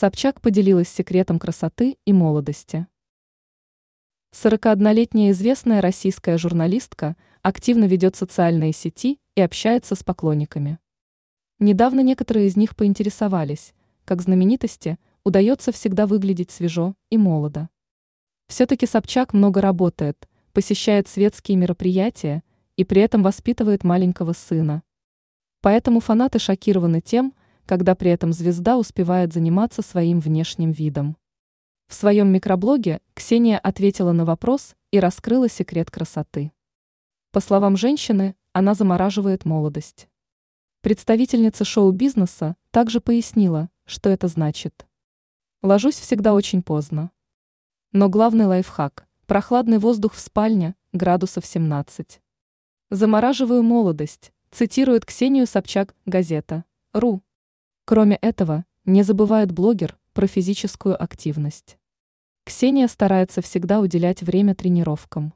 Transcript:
Собчак поделилась секретом красоты и молодости. 41-летняя известная российская журналистка активно ведет социальные сети и общается с поклонниками. Недавно некоторые из них поинтересовались, как знаменитости удается всегда выглядеть свежо и молодо. Все-таки Собчак много работает, посещает светские мероприятия и при этом воспитывает маленького сына. Поэтому фанаты шокированы тем, когда при этом звезда успевает заниматься своим внешним видом. В своем микроблоге Ксения ответила на вопрос и раскрыла секрет красоты. По словам женщины, она замораживает молодость. Представительница шоу-бизнеса также пояснила, что это значит. Ложусь всегда очень поздно. Но главный лайфхак – прохладный воздух в спальне, градусов 17. Замораживаю молодость, цитирует Ксению Собчак, газета. РУ. Кроме этого, не забывает блогер про физическую активность. Ксения старается всегда уделять время тренировкам.